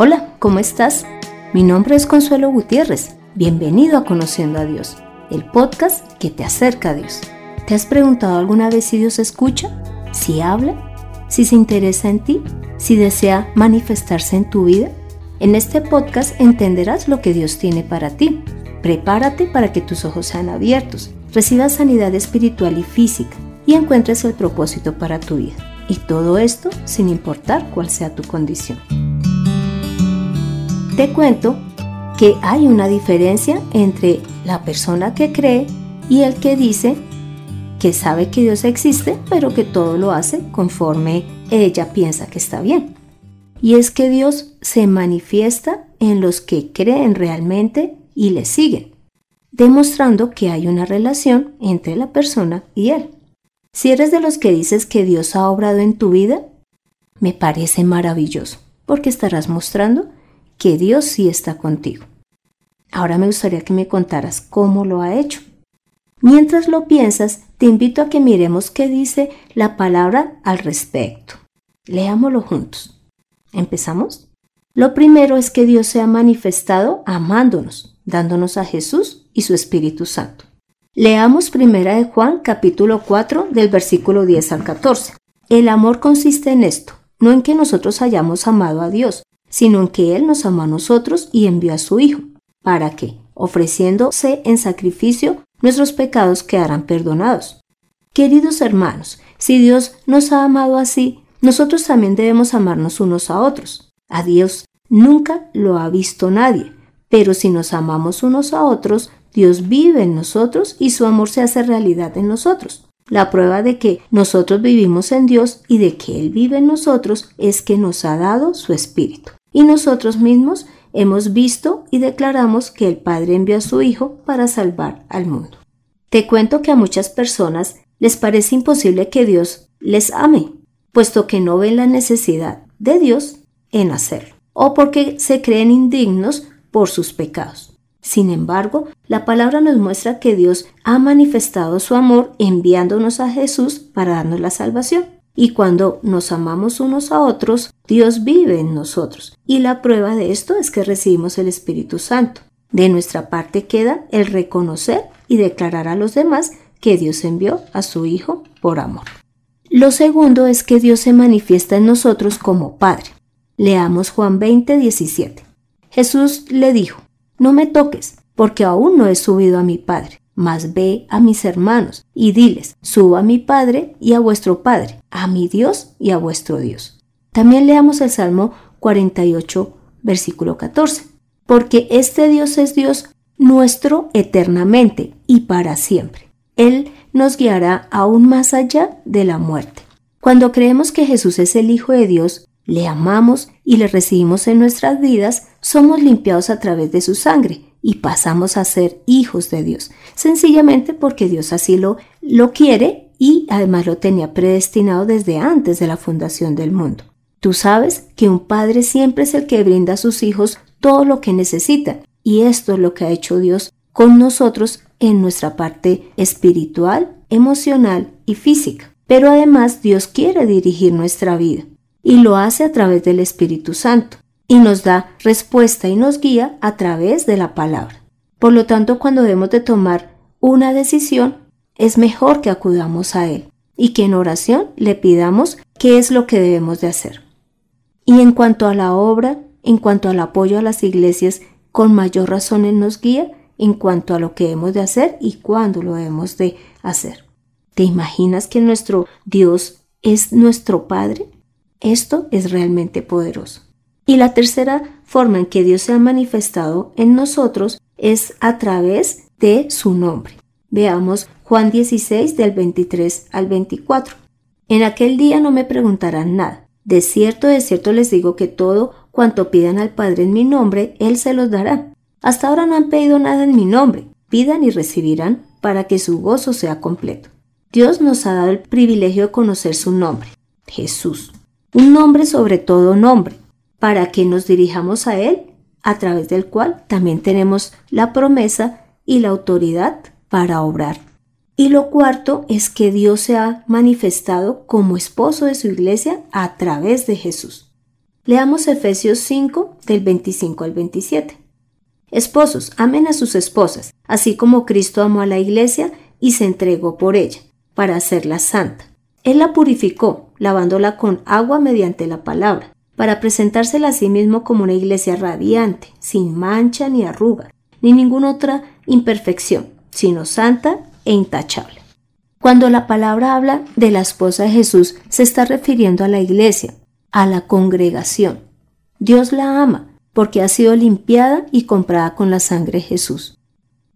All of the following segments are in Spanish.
Hola, ¿cómo estás? Mi nombre es Consuelo Gutiérrez. Bienvenido a Conociendo a Dios, el podcast que te acerca a Dios. ¿Te has preguntado alguna vez si Dios escucha? ¿Si habla? ¿Si se interesa en ti? ¿Si desea manifestarse en tu vida? En este podcast entenderás lo que Dios tiene para ti. Prepárate para que tus ojos sean abiertos, recibas sanidad espiritual y física y encuentres el propósito para tu vida. Y todo esto sin importar cuál sea tu condición. Te cuento que hay una diferencia entre la persona que cree y el que dice que sabe que Dios existe, pero que todo lo hace conforme ella piensa que está bien. Y es que Dios se manifiesta en los que creen realmente y le siguen, demostrando que hay una relación entre la persona y Él. Si eres de los que dices que Dios ha obrado en tu vida, me parece maravilloso, porque estarás mostrando que Dios sí está contigo. Ahora me gustaría que me contaras cómo lo ha hecho. Mientras lo piensas, te invito a que miremos qué dice la palabra al respecto. Leámoslo juntos. ¿Empezamos? Lo primero es que Dios se ha manifestado amándonos, dándonos a Jesús y su Espíritu Santo. Leamos primera de Juan capítulo 4 del versículo 10 al 14. El amor consiste en esto, no en que nosotros hayamos amado a Dios, sino en que Él nos amó a nosotros y envió a su Hijo, para que, ofreciéndose en sacrificio, nuestros pecados quedaran perdonados. Queridos hermanos, si Dios nos ha amado así, nosotros también debemos amarnos unos a otros. A Dios nunca lo ha visto nadie, pero si nos amamos unos a otros, Dios vive en nosotros y su amor se hace realidad en nosotros. La prueba de que nosotros vivimos en Dios y de que Él vive en nosotros es que nos ha dado su Espíritu y nosotros mismos hemos visto y declaramos que el Padre envió a su Hijo para salvar al mundo. Te cuento que a muchas personas les parece imposible que Dios les ame, puesto que no ven la necesidad de Dios en hacerlo, o porque se creen indignos por sus pecados. Sin embargo, la palabra nos muestra que Dios ha manifestado su amor enviándonos a Jesús para darnos la salvación. Y cuando nos amamos unos a otros, Dios vive en nosotros. Y la prueba de esto es que recibimos el Espíritu Santo. De nuestra parte queda el reconocer y declarar a los demás que Dios envió a su Hijo por amor. Lo segundo es que Dios se manifiesta en nosotros como Padre. Leamos Juan 20, 17. Jesús le dijo, No me toques, porque aún no he subido a mi Padre mas ve a mis hermanos y diles, subo a mi Padre y a vuestro Padre, a mi Dios y a vuestro Dios. También leamos el Salmo 48, versículo 14. Porque este Dios es Dios nuestro eternamente y para siempre. Él nos guiará aún más allá de la muerte. Cuando creemos que Jesús es el Hijo de Dios, le amamos y le recibimos en nuestras vidas, somos limpiados a través de su sangre y pasamos a ser hijos de Dios, sencillamente porque Dios así lo, lo quiere y además lo tenía predestinado desde antes de la fundación del mundo. Tú sabes que un padre siempre es el que brinda a sus hijos todo lo que necesitan y esto es lo que ha hecho Dios con nosotros en nuestra parte espiritual, emocional y física. Pero además Dios quiere dirigir nuestra vida y lo hace a través del Espíritu Santo y nos da respuesta y nos guía a través de la palabra. Por lo tanto, cuando debemos de tomar una decisión, es mejor que acudamos a Él y que en oración le pidamos qué es lo que debemos de hacer. Y en cuanto a la obra, en cuanto al apoyo a las iglesias, con mayor razón Él nos guía en cuanto a lo que debemos de hacer y cuándo lo debemos de hacer. ¿Te imaginas que nuestro Dios es nuestro Padre? Esto es realmente poderoso. Y la tercera forma en que Dios se ha manifestado en nosotros es a través de su nombre. Veamos Juan 16 del 23 al 24. En aquel día no me preguntarán nada. De cierto, de cierto les digo que todo cuanto pidan al Padre en mi nombre, Él se los dará. Hasta ahora no han pedido nada en mi nombre. Pidan y recibirán para que su gozo sea completo. Dios nos ha dado el privilegio de conocer su nombre, Jesús. Un nombre sobre todo nombre para que nos dirijamos a Él, a través del cual también tenemos la promesa y la autoridad para obrar. Y lo cuarto es que Dios se ha manifestado como esposo de su iglesia a través de Jesús. Leamos Efesios 5 del 25 al 27. Esposos, amen a sus esposas, así como Cristo amó a la iglesia y se entregó por ella, para hacerla santa. Él la purificó, lavándola con agua mediante la palabra, para presentársela a sí mismo como una iglesia radiante, sin mancha ni arruga, ni ninguna otra imperfección, sino santa e intachable. Cuando la palabra habla de la esposa de Jesús, se está refiriendo a la iglesia, a la congregación. Dios la ama porque ha sido limpiada y comprada con la sangre de Jesús.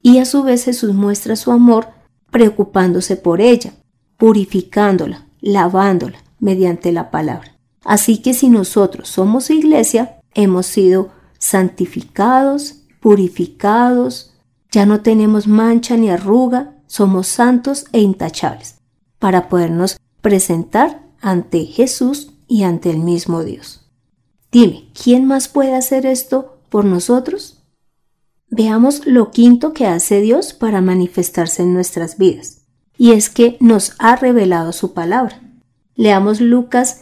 Y a su vez Jesús muestra su amor preocupándose por ella, purificándola, lavándola mediante la palabra. Así que si nosotros somos iglesia, hemos sido santificados, purificados, ya no tenemos mancha ni arruga, somos santos e intachables, para podernos presentar ante Jesús y ante el mismo Dios. Dime, ¿quién más puede hacer esto por nosotros? Veamos lo quinto que hace Dios para manifestarse en nuestras vidas, y es que nos ha revelado su palabra. Leamos Lucas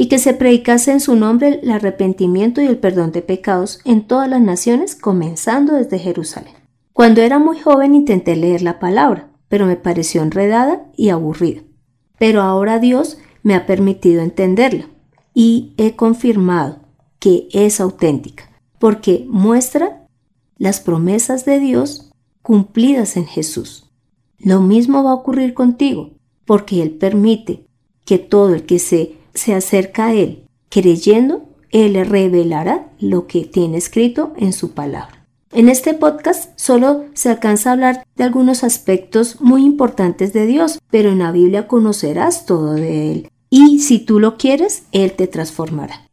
y que se predicase en su nombre el arrepentimiento y el perdón de pecados en todas las naciones, comenzando desde Jerusalén. Cuando era muy joven intenté leer la palabra, pero me pareció enredada y aburrida. Pero ahora Dios me ha permitido entenderla y he confirmado que es auténtica, porque muestra las promesas de Dios cumplidas en Jesús. Lo mismo va a ocurrir contigo, porque Él permite que todo el que se, se acerca a Él creyendo, Él revelará lo que tiene escrito en su palabra. En este podcast solo se alcanza a hablar de algunos aspectos muy importantes de Dios, pero en la Biblia conocerás todo de Él y si tú lo quieres, Él te transformará.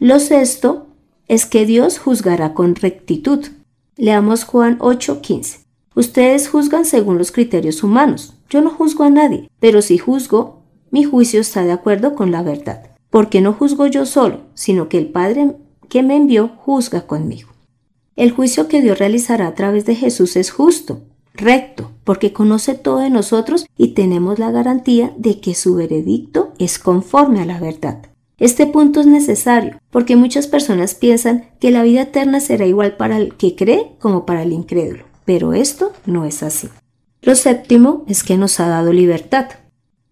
Lo sexto es que Dios juzgará con rectitud. Leamos Juan 8:15. Ustedes juzgan según los criterios humanos. Yo no juzgo a nadie, pero si juzgo, mi juicio está de acuerdo con la verdad. Porque no juzgo yo solo, sino que el Padre que me envió juzga conmigo. El juicio que Dios realizará a través de Jesús es justo, recto, porque conoce todo de nosotros y tenemos la garantía de que su veredicto es conforme a la verdad. Este punto es necesario porque muchas personas piensan que la vida eterna será igual para el que cree como para el incrédulo, pero esto no es así. Lo séptimo es que nos ha dado libertad.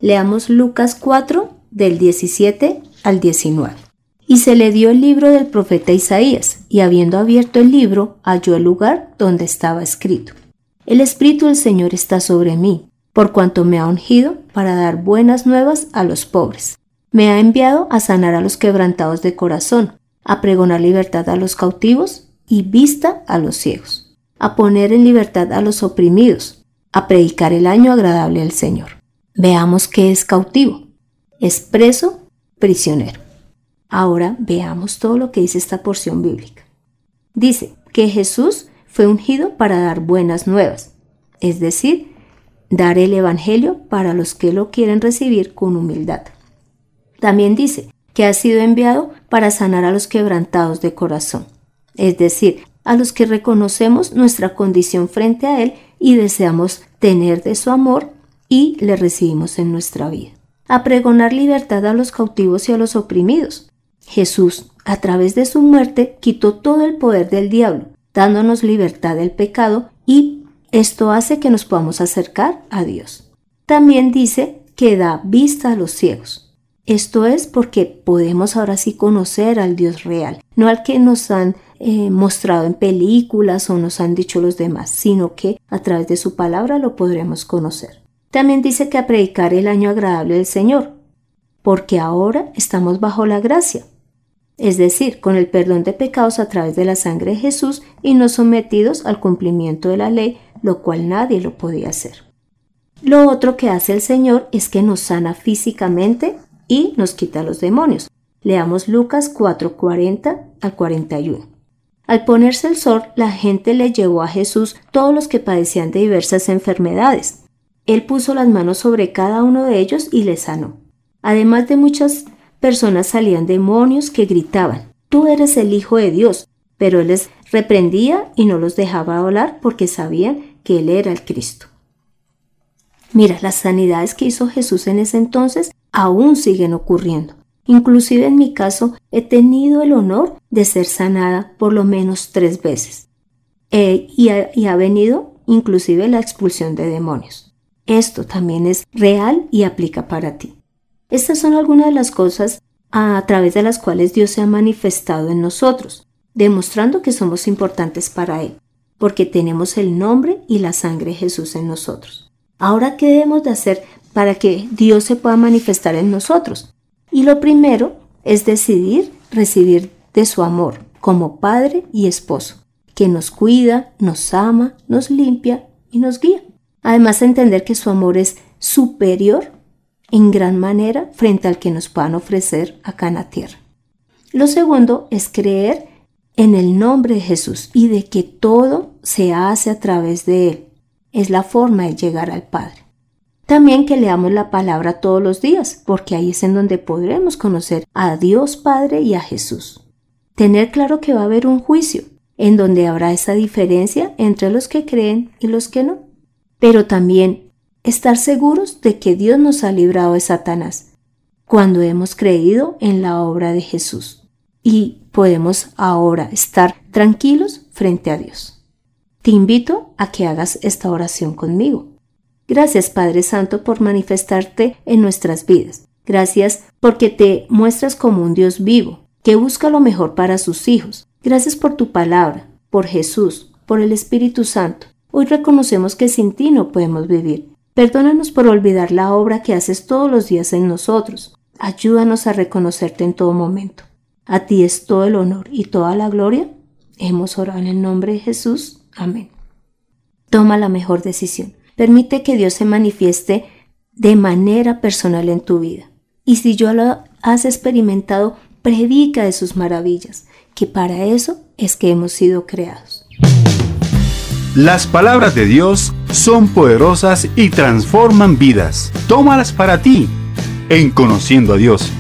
Leamos Lucas 4 del 17 al 19. Y se le dio el libro del profeta Isaías, y habiendo abierto el libro, halló el lugar donde estaba escrito. El Espíritu del Señor está sobre mí, por cuanto me ha ungido para dar buenas nuevas a los pobres. Me ha enviado a sanar a los quebrantados de corazón, a pregonar libertad a los cautivos y vista a los ciegos, a poner en libertad a los oprimidos, a predicar el año agradable al Señor. Veamos qué es cautivo. Es preso, prisionero. Ahora veamos todo lo que dice esta porción bíblica. Dice que Jesús fue ungido para dar buenas nuevas, es decir, dar el Evangelio para los que lo quieren recibir con humildad. También dice que ha sido enviado para sanar a los quebrantados de corazón, es decir, a los que reconocemos nuestra condición frente a Él y deseamos tener de su amor y le recibimos en nuestra vida. A pregonar libertad a los cautivos y a los oprimidos. Jesús, a través de su muerte, quitó todo el poder del diablo dándonos libertad del pecado y esto hace que nos podamos acercar a Dios. También dice que da vista a los ciegos. Esto es porque podemos ahora sí conocer al Dios real, no al que nos han eh, mostrado en películas o nos han dicho los demás, sino que a través de su palabra lo podremos conocer. También dice que a predicar el año agradable del Señor, porque ahora estamos bajo la gracia, es decir, con el perdón de pecados a través de la sangre de Jesús y no sometidos al cumplimiento de la ley, lo cual nadie lo podía hacer. Lo otro que hace el Señor es que nos sana físicamente y nos quita los demonios. Leamos Lucas 4:40 al 41. Al ponerse el sol, la gente le llevó a Jesús todos los que padecían de diversas enfermedades. Él puso las manos sobre cada uno de ellos y les sanó. Además de muchas personas salían demonios que gritaban, Tú eres el Hijo de Dios, pero él les reprendía y no los dejaba hablar porque sabían que él era el Cristo. Mira, las sanidades que hizo Jesús en ese entonces aún siguen ocurriendo. Inclusive en mi caso he tenido el honor de ser sanada por lo menos tres veces. Eh, y, y ha venido inclusive la expulsión de demonios. Esto también es real y aplica para ti. Estas son algunas de las cosas a través de las cuales Dios se ha manifestado en nosotros, demostrando que somos importantes para Él, porque tenemos el nombre y la sangre de Jesús en nosotros. Ahora, ¿qué debemos de hacer para que Dios se pueda manifestar en nosotros? Y lo primero es decidir recibir de su amor como padre y esposo, que nos cuida, nos ama, nos limpia y nos guía. Además, entender que su amor es superior en gran manera frente al que nos puedan ofrecer acá en la tierra. Lo segundo es creer en el nombre de Jesús y de que todo se hace a través de Él es la forma de llegar al Padre. También que leamos la palabra todos los días, porque ahí es en donde podremos conocer a Dios Padre y a Jesús. Tener claro que va a haber un juicio, en donde habrá esa diferencia entre los que creen y los que no. Pero también estar seguros de que Dios nos ha librado de Satanás, cuando hemos creído en la obra de Jesús. Y podemos ahora estar tranquilos frente a Dios. Te invito a que hagas esta oración conmigo. Gracias Padre Santo por manifestarte en nuestras vidas. Gracias porque te muestras como un Dios vivo, que busca lo mejor para sus hijos. Gracias por tu palabra, por Jesús, por el Espíritu Santo. Hoy reconocemos que sin ti no podemos vivir. Perdónanos por olvidar la obra que haces todos los días en nosotros. Ayúdanos a reconocerte en todo momento. A ti es todo el honor y toda la gloria. Hemos orado en el nombre de Jesús. Amén. Toma la mejor decisión. Permite que Dios se manifieste de manera personal en tu vida. Y si yo lo has experimentado, predica de sus maravillas, que para eso es que hemos sido creados. Las palabras de Dios son poderosas y transforman vidas. Tómalas para ti en Conociendo a Dios.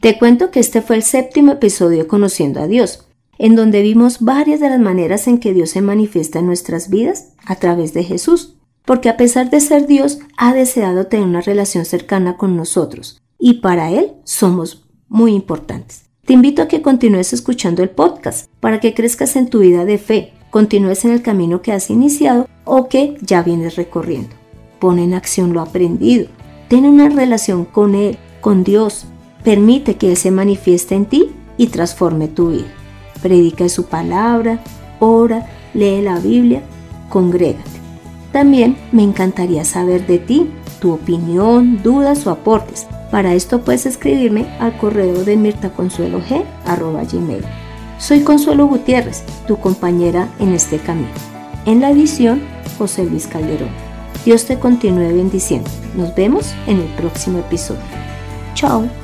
Te cuento que este fue el séptimo episodio Conociendo a Dios, en donde vimos varias de las maneras en que Dios se manifiesta en nuestras vidas a través de Jesús, porque a pesar de ser Dios, ha deseado tener una relación cercana con nosotros, y para Él somos muy importantes. Te invito a que continúes escuchando el podcast para que crezcas en tu vida de fe, continúes en el camino que has iniciado o que ya vienes recorriendo. Pon en acción lo aprendido. Ten una relación con Él, con Dios, Permite que Él se manifieste en ti y transforme tu vida. Predica su palabra, ora, lee la Biblia, congrégate. También me encantaría saber de ti, tu opinión, dudas o aportes. Para esto puedes escribirme al correo de mirtaconsuelog.gmail. Soy Consuelo Gutiérrez, tu compañera en este camino. En la edición, José Luis Calderón. Dios te continúe bendiciendo. Nos vemos en el próximo episodio. Chao.